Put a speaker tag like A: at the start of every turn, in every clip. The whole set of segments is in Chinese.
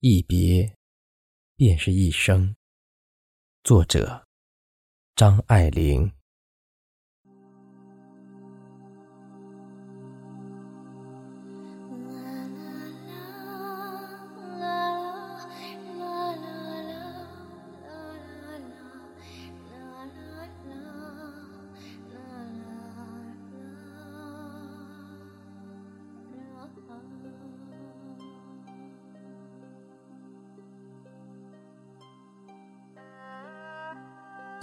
A: 一别，便是一生。作者：张爱玲。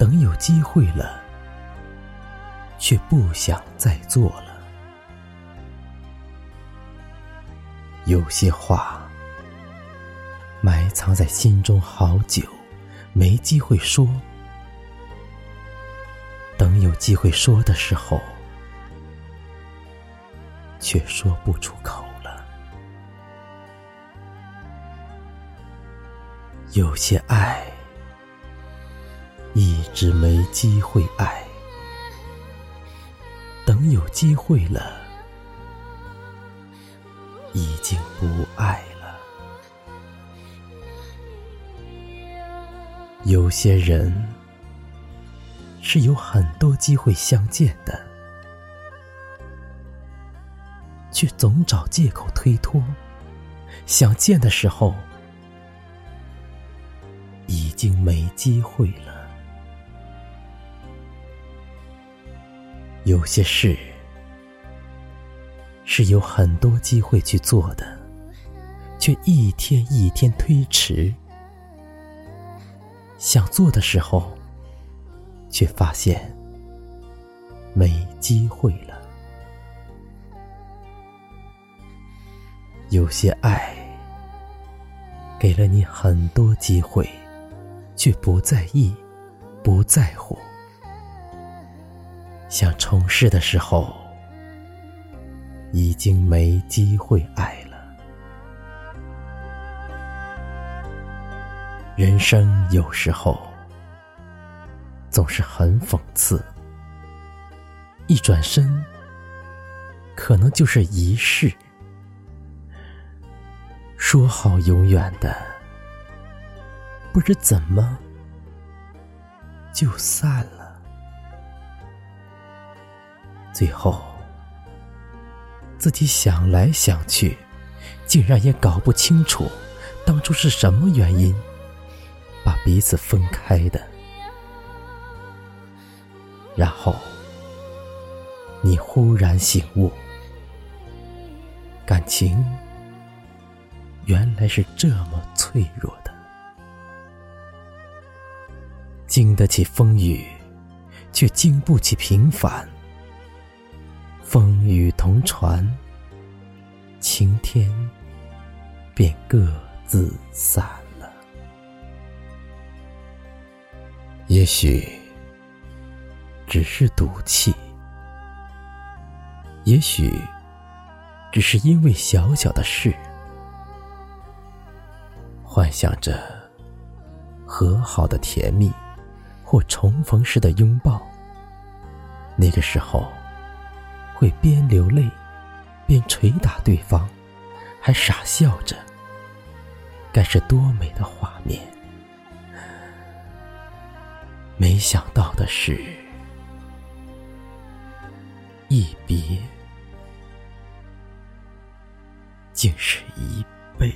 A: 等有机会了，却不想再做了。有些话埋藏在心中好久，没机会说。等有机会说的时候，却说不出口了。有些爱。一直没机会爱，等有机会了，已经不爱了。有些人是有很多机会相见的，却总找借口推脱，想见的时候，已经没机会了。有些事是有很多机会去做的，却一天一天推迟。想做的时候，却发现没机会了。有些爱给了你很多机会，却不在意，不在乎。想重试的时候，已经没机会爱了。人生有时候总是很讽刺，一转身，可能就是一世。说好永远的，不知怎么就散了。最后，自己想来想去，竟然也搞不清楚当初是什么原因把彼此分开的。然后，你忽然醒悟，感情原来是这么脆弱的，经得起风雨，却经不起平凡。与同船，晴天便各自散了。也许只是赌气，也许只是因为小小的事，幻想着和好的甜蜜或重逢时的拥抱。那个时候。会边流泪，边捶打对方，还傻笑着，该是多美的画面！没想到的是，一别竟是一辈。